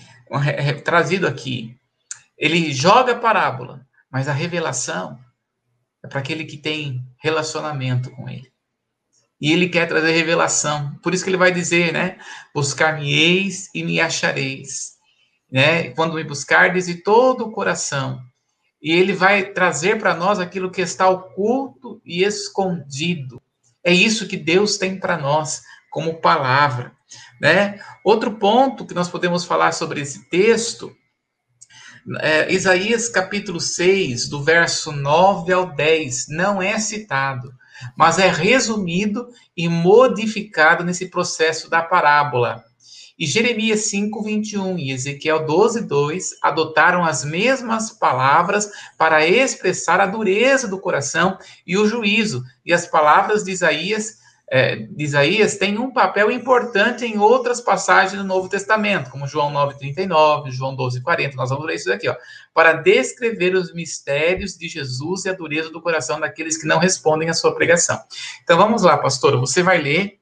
trazido aqui. Ele joga a parábola, mas a revelação é para aquele que tem relacionamento com ele. E ele quer trazer revelação. Por isso que ele vai dizer, né? Buscar-me-eis e me achareis. Né? Quando me buscardes de todo o coração. E ele vai trazer para nós aquilo que está oculto e escondido. É isso que Deus tem para nós como palavra, né? Outro ponto que nós podemos falar sobre esse texto é, Isaías capítulo 6, do verso 9 ao 10, não é citado mas é resumido e modificado nesse processo da parábola. E Jeremias 5, 21 e Ezequiel 12, 2 adotaram as mesmas palavras para expressar a dureza do coração e o juízo. E as palavras de Isaías é, de Isaías tem um papel importante em outras passagens do Novo Testamento, como João 9,39, João 12,40. Nós vamos ler isso aqui, ó. Para descrever os mistérios de Jesus e a dureza do coração daqueles que não respondem à sua pregação. Então vamos lá, pastor. Você vai ler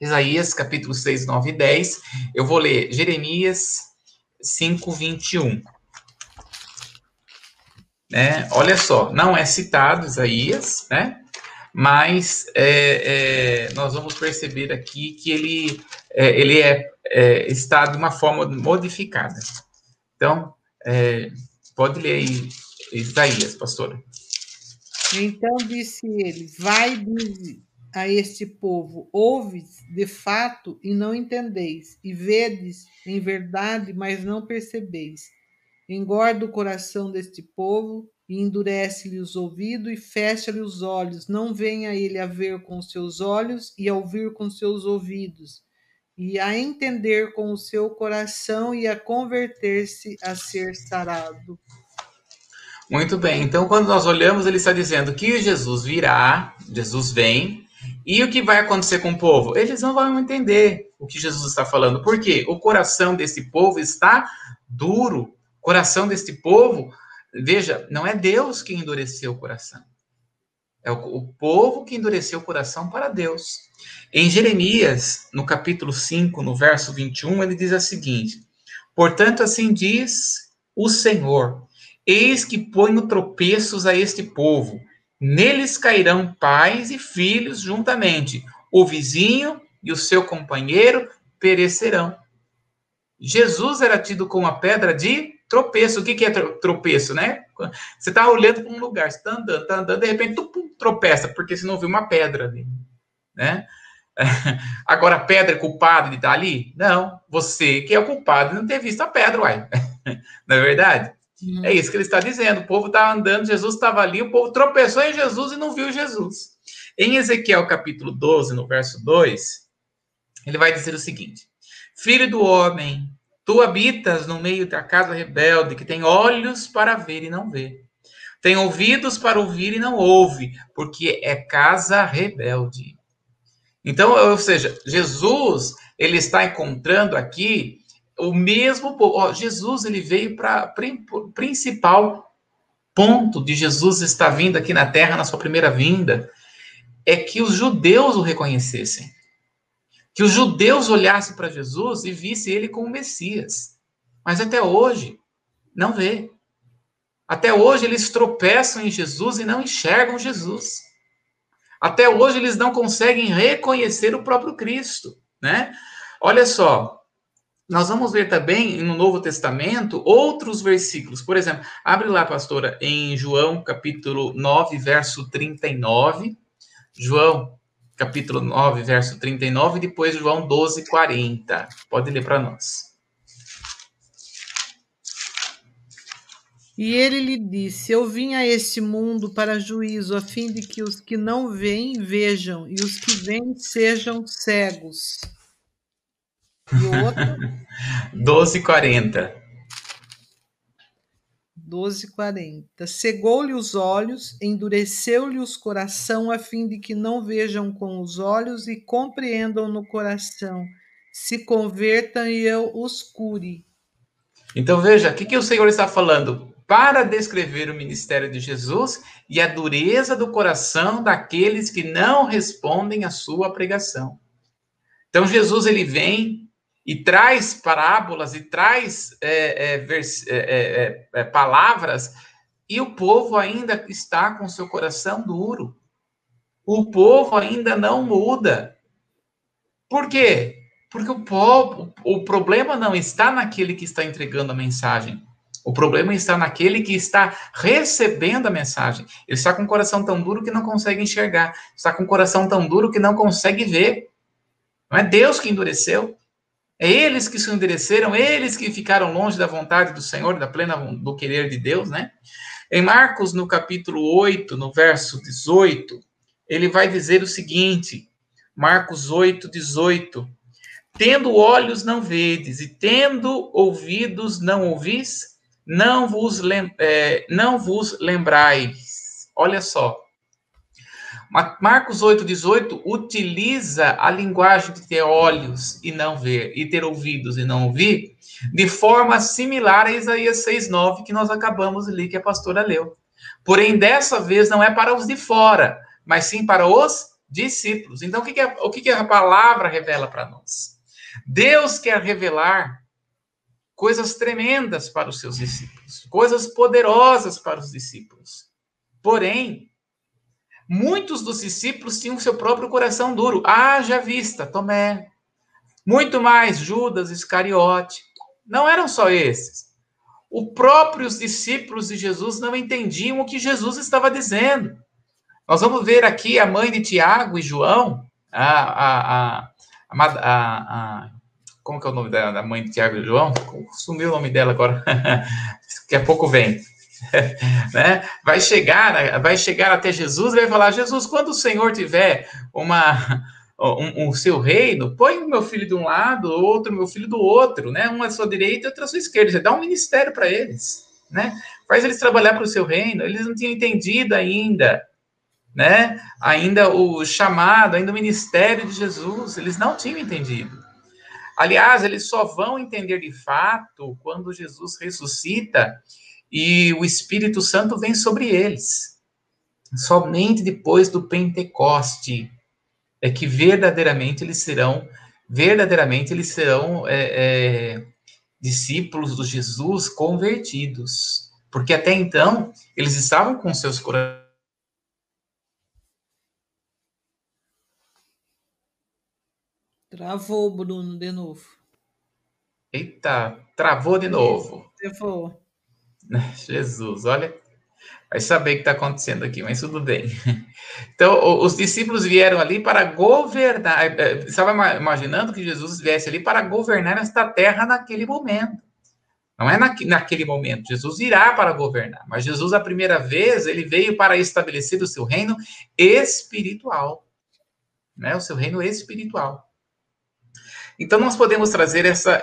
Isaías, capítulo 6, 9 e 10. Eu vou ler Jeremias 5, 21. Né? Olha só, não é citado Isaías, né? mas é, é, nós vamos perceber aqui que ele, é, ele é, é está de uma forma modificada. Então, é, pode ler aí, Isaías, pastora. Então disse ele: Vai a este povo, ouves de fato e não entendeis, e vedes em verdade, mas não percebeis. Engorda o coração deste povo e endurece-lhe os ouvidos e fecha-lhe os olhos. Não venha ele a ver com seus olhos e a ouvir com seus ouvidos, e a entender com o seu coração e a converter-se a ser sarado. Muito bem. Então, quando nós olhamos, ele está dizendo que Jesus virá, Jesus vem, e o que vai acontecer com o povo? Eles não vão entender o que Jesus está falando. Por quê? O coração desse povo está duro. O coração deste povo, veja, não é Deus que endureceu o coração. É o povo que endureceu o coração para Deus. Em Jeremias, no capítulo 5, no verso 21, ele diz a seguinte: Portanto, assim diz o Senhor: Eis que ponho tropeços a este povo, neles cairão pais e filhos juntamente, o vizinho e o seu companheiro perecerão. Jesus era tido como a pedra de tropeço. O que, que é tropeço, né? Você está olhando para um lugar, você está andando, está andando, de repente tu, tropeça, porque você não viu uma pedra ali, né? [LAUGHS] Agora, a pedra é culpada de estar ali? Não, você que é o culpado de não ter visto a pedra, uai. [LAUGHS] não é verdade? Uhum. É isso que ele está dizendo. O povo estava andando, Jesus estava ali, o povo tropeçou em Jesus e não viu Jesus. Em Ezequiel capítulo 12, no verso 2, ele vai dizer o seguinte: Filho do homem, tu habitas no meio da casa rebelde, que tem olhos para ver e não vê. Tem ouvidos para ouvir e não ouve, porque é casa rebelde. Então, ou seja, Jesus, ele está encontrando aqui o mesmo povo. Jesus, ele veio para principal ponto de Jesus estar vindo aqui na terra na sua primeira vinda, é que os judeus o reconhecessem. Que os judeus olhassem para Jesus e vissem ele como Messias. Mas até hoje, não vê. Até hoje eles tropeçam em Jesus e não enxergam Jesus. Até hoje eles não conseguem reconhecer o próprio Cristo, né? Olha só, nós vamos ver também no Novo Testamento outros versículos. Por exemplo, abre lá, pastora, em João capítulo 9, verso 39. João capítulo 9, verso 39, e depois João 12, 40. Pode ler para nós. E ele lhe disse: Eu vim a este mundo para juízo, a fim de que os que não veem vejam, e os que veem sejam cegos. E o outro? [LAUGHS] 12,40. 12,40. Cegou-lhe os olhos, endureceu-lhe os coração, a fim de que não vejam com os olhos e compreendam no coração, se convertam e eu os cure. Então veja, o que, que o Senhor está falando? para descrever o ministério de Jesus e a dureza do coração daqueles que não respondem à sua pregação. Então, Jesus ele vem e traz parábolas e traz é, é, é, é, é, palavras, e o povo ainda está com seu coração duro. O povo ainda não muda. Por quê? Porque o, povo, o problema não está naquele que está entregando a mensagem. O problema está naquele que está recebendo a mensagem. Ele está com o coração tão duro que não consegue enxergar. Está com o coração tão duro que não consegue ver. Não é Deus que endureceu. É eles que se endureceram, eles que ficaram longe da vontade do Senhor, da plena do querer de Deus, né? Em Marcos, no capítulo 8, no verso 18, ele vai dizer o seguinte: Marcos 8, 18. Tendo olhos não vedes, e tendo ouvidos não ouvis, não vos, lem é, não vos lembrais. Olha só. Marcos 8,18 utiliza a linguagem de ter olhos e não ver, e ter ouvidos e não ouvir, de forma similar a Isaías 6,9, que nós acabamos de ler, que a pastora leu. Porém, dessa vez não é para os de fora, mas sim para os discípulos. Então, o que, que, é, o que, que a palavra revela para nós? Deus quer revelar coisas tremendas para os seus discípulos, coisas poderosas para os discípulos. Porém, muitos dos discípulos tinham seu próprio coração duro. Haja vista, Tomé. Muito mais, Judas Iscariote. Não eram só esses. Os próprios discípulos de Jesus não entendiam o que Jesus estava dizendo. Nós vamos ver aqui a mãe de Tiago e João, a, a, a, como que é o nome da mãe de Tiago e João? Sumiu o nome dela agora. [LAUGHS] Daqui a pouco vem. [LAUGHS] né? Vai chegar, vai chegar até Jesus e vai falar: Jesus, quando o Senhor tiver uma um, um, seu reino, põe o meu filho de um lado, outro meu filho do outro, né? Um à sua direita outro à sua esquerda. Você dá um ministério para eles, né? Faz eles trabalhar para o seu reino. Eles não tinham entendido ainda, né? Ainda o chamado, ainda o ministério de Jesus. Eles não tinham entendido. Aliás, eles só vão entender de fato quando Jesus ressuscita e o Espírito Santo vem sobre eles. Somente depois do Pentecoste é que verdadeiramente eles serão, verdadeiramente eles serão é, é, discípulos de Jesus convertidos. Porque até então, eles estavam com seus corações. Travou, Bruno, de novo. Eita, travou de novo. Travou. [LAUGHS] Jesus, olha, vai saber o que está acontecendo aqui, mas tudo bem. [LAUGHS] Então, os discípulos vieram ali para governar. É, é, estava imaginando que Jesus viesse ali para governar esta terra naquele momento. Não é naquele momento. Jesus irá para governar. Mas Jesus, a primeira vez, ele veio para estabelecer o seu reino espiritual. Né? O seu reino espiritual. Então, nós podemos trazer essa,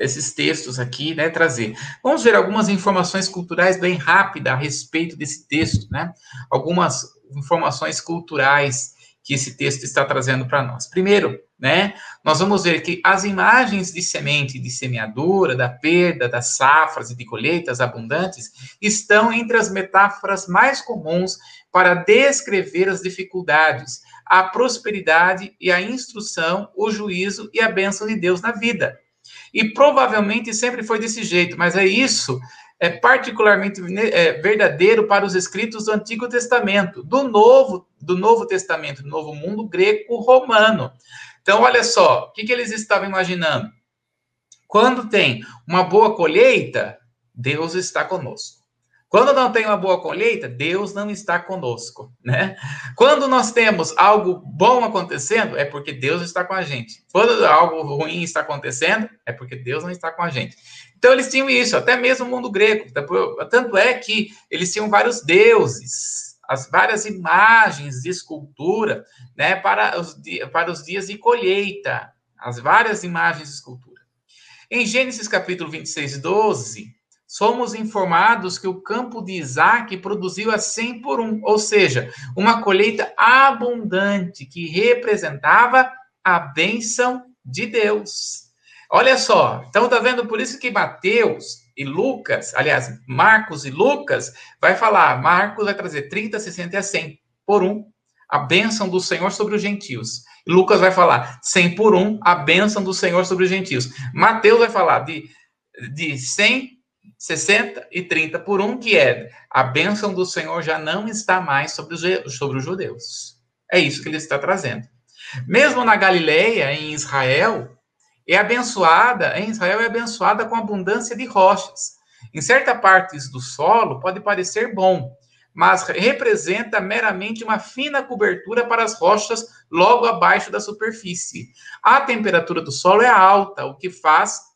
esses textos aqui, né, trazer. Vamos ver algumas informações culturais bem rápidas a respeito desse texto, né? Algumas informações culturais que esse texto está trazendo para nós. Primeiro, né, nós vamos ver que as imagens de semente de semeadura, da perda, das safras e de colheitas abundantes estão entre as metáforas mais comuns para descrever as dificuldades, a prosperidade e a instrução, o juízo e a bênção de Deus na vida. E provavelmente sempre foi desse jeito, mas é isso é particularmente é, verdadeiro para os escritos do Antigo Testamento, do Novo, do Novo Testamento, do Novo Mundo greco-romano. Então, olha só, o que, que eles estavam imaginando? Quando tem uma boa colheita, Deus está conosco. Quando não tem uma boa colheita, Deus não está conosco, né? Quando nós temos algo bom acontecendo, é porque Deus está com a gente. Quando algo ruim está acontecendo, é porque Deus não está com a gente. Então eles tinham isso, até mesmo o mundo grego. Tanto é que eles tinham vários deuses, as várias imagens de escultura, né, para os, para os dias de colheita, as várias imagens de escultura. Em Gênesis capítulo 26, 12, somos informados que o campo de Isaac produziu a 100 por um, ou seja, uma colheita abundante que representava a bênção de Deus. Olha só, então tá vendo por isso que Mateus e Lucas, aliás, Marcos e Lucas vai falar, Marcos vai trazer 30, 60 e a 100 por um, a bênção do Senhor sobre os gentios. Lucas vai falar 100 por um, a bênção do Senhor sobre os gentios. Mateus vai falar de, de 100 60 e 30 por 1, que é a bênção do Senhor já não está mais sobre os, sobre os judeus. É isso que ele está trazendo. Mesmo na Galileia, em Israel, é abençoada, em Israel é abençoada com abundância de rochas. Em certas partes do solo pode parecer bom, mas representa meramente uma fina cobertura para as rochas logo abaixo da superfície. A temperatura do solo é alta, o que faz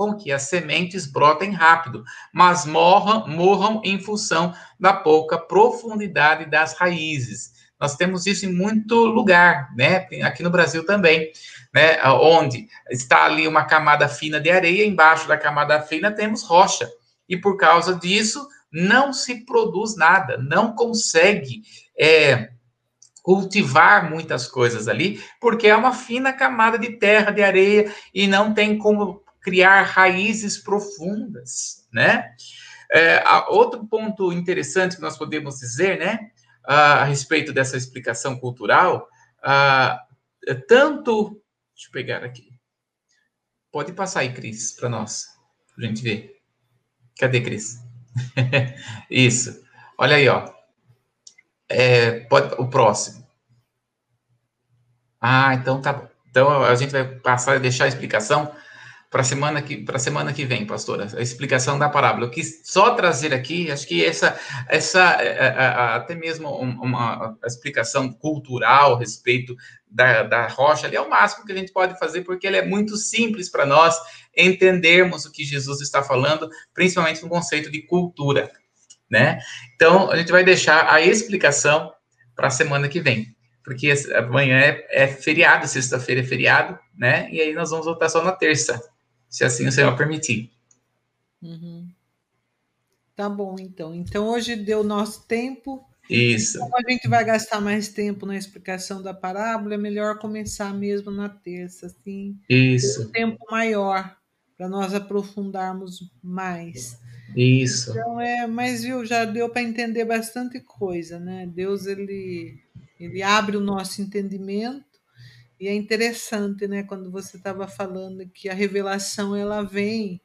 com que as sementes brotem rápido, mas morram, morram em função da pouca profundidade das raízes. Nós temos isso em muito lugar, né? Aqui no Brasil também, né? Onde está ali uma camada fina de areia, embaixo da camada fina temos rocha. E por causa disso, não se produz nada, não consegue é, cultivar muitas coisas ali, porque é uma fina camada de terra, de areia, e não tem como criar raízes profundas, né? É, outro ponto interessante que nós podemos dizer, né, a, respeito dessa explicação cultural, a, é tanto, deixa eu pegar aqui, pode passar aí, Cris, para nós, para a gente ver. Cadê, Cris? [LAUGHS] Isso. Olha aí, ó. É, pode, o próximo. Ah, então tá bom. Então a gente vai passar a deixar a explicação para semana que para semana que vem, pastora, a explicação da parábola. Eu quis só trazer aqui, acho que essa essa é, é, é, até mesmo uma, explicação cultural a respeito da, da rocha ali é o máximo que a gente pode fazer, porque ele é muito simples para nós entendermos o que Jesus está falando, principalmente no conceito de cultura, né? Então, a gente vai deixar a explicação para a semana que vem. porque amanhã é, é feriado, sexta-feira é feriado, né? E aí nós vamos voltar só na terça, se assim o Senhor permitir. Uhum. Tá bom, então. Então hoje deu nosso tempo. Isso. Como a gente vai gastar mais tempo na explicação da parábola, é melhor começar mesmo na terça, assim. Isso. Um tempo maior para nós aprofundarmos mais. Isso. Então é, mas viu, já deu para entender bastante coisa, né? Deus ele ele abre o nosso entendimento e é interessante, né, quando você estava falando que a revelação ela vem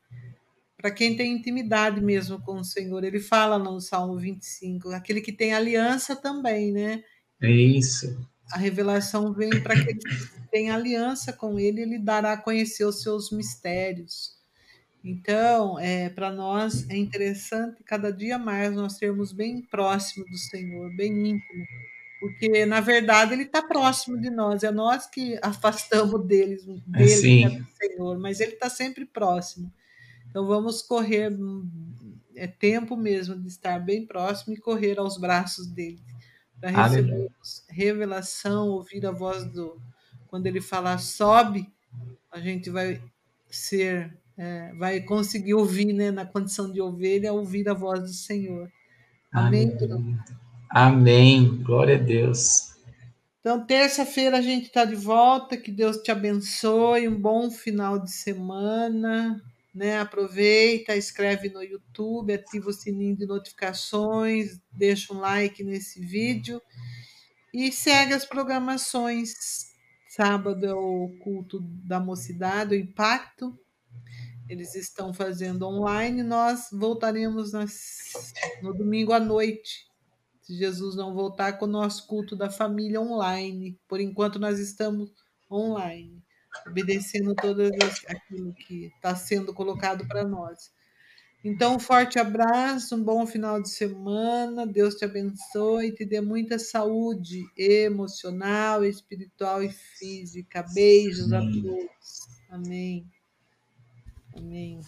para quem tem intimidade mesmo com o Senhor. Ele fala no Salmo 25, aquele que tem aliança também, né? É isso. A revelação vem para aquele que tem aliança com ele, ele dará a conhecer os seus mistérios. Então, é, para nós é interessante cada dia mais nós sermos bem próximos do Senhor, bem íntimo, porque na verdade ele está próximo de nós, é nós que afastamos dele, dele é, né, do Senhor, mas ele está sempre próximo. Então vamos correr, é tempo mesmo de estar bem próximo e correr aos braços dele, para receber revelação, ouvir a voz do. Quando ele falar sobe, a gente vai ser, é, vai conseguir ouvir, né, na condição de ovelha, ouvir a voz do Senhor. Amém. Amém. Amém. Glória a Deus. Então, terça-feira a gente está de volta. Que Deus te abençoe. Um bom final de semana né? Aproveita, escreve no YouTube, ativa o sininho de notificações, deixa um like nesse vídeo e segue as programações. Sábado é o culto da mocidade, o impacto. Eles estão fazendo online. Nós voltaremos nas, no domingo à noite, se Jesus não voltar, com o nosso culto da família online. Por enquanto, nós estamos online obedecendo todas as, aquilo que está sendo colocado para nós. Então, um forte abraço, um bom final de semana, Deus te abençoe, te dê muita saúde emocional, espiritual e física. Beijos a todos. Amém. Amém.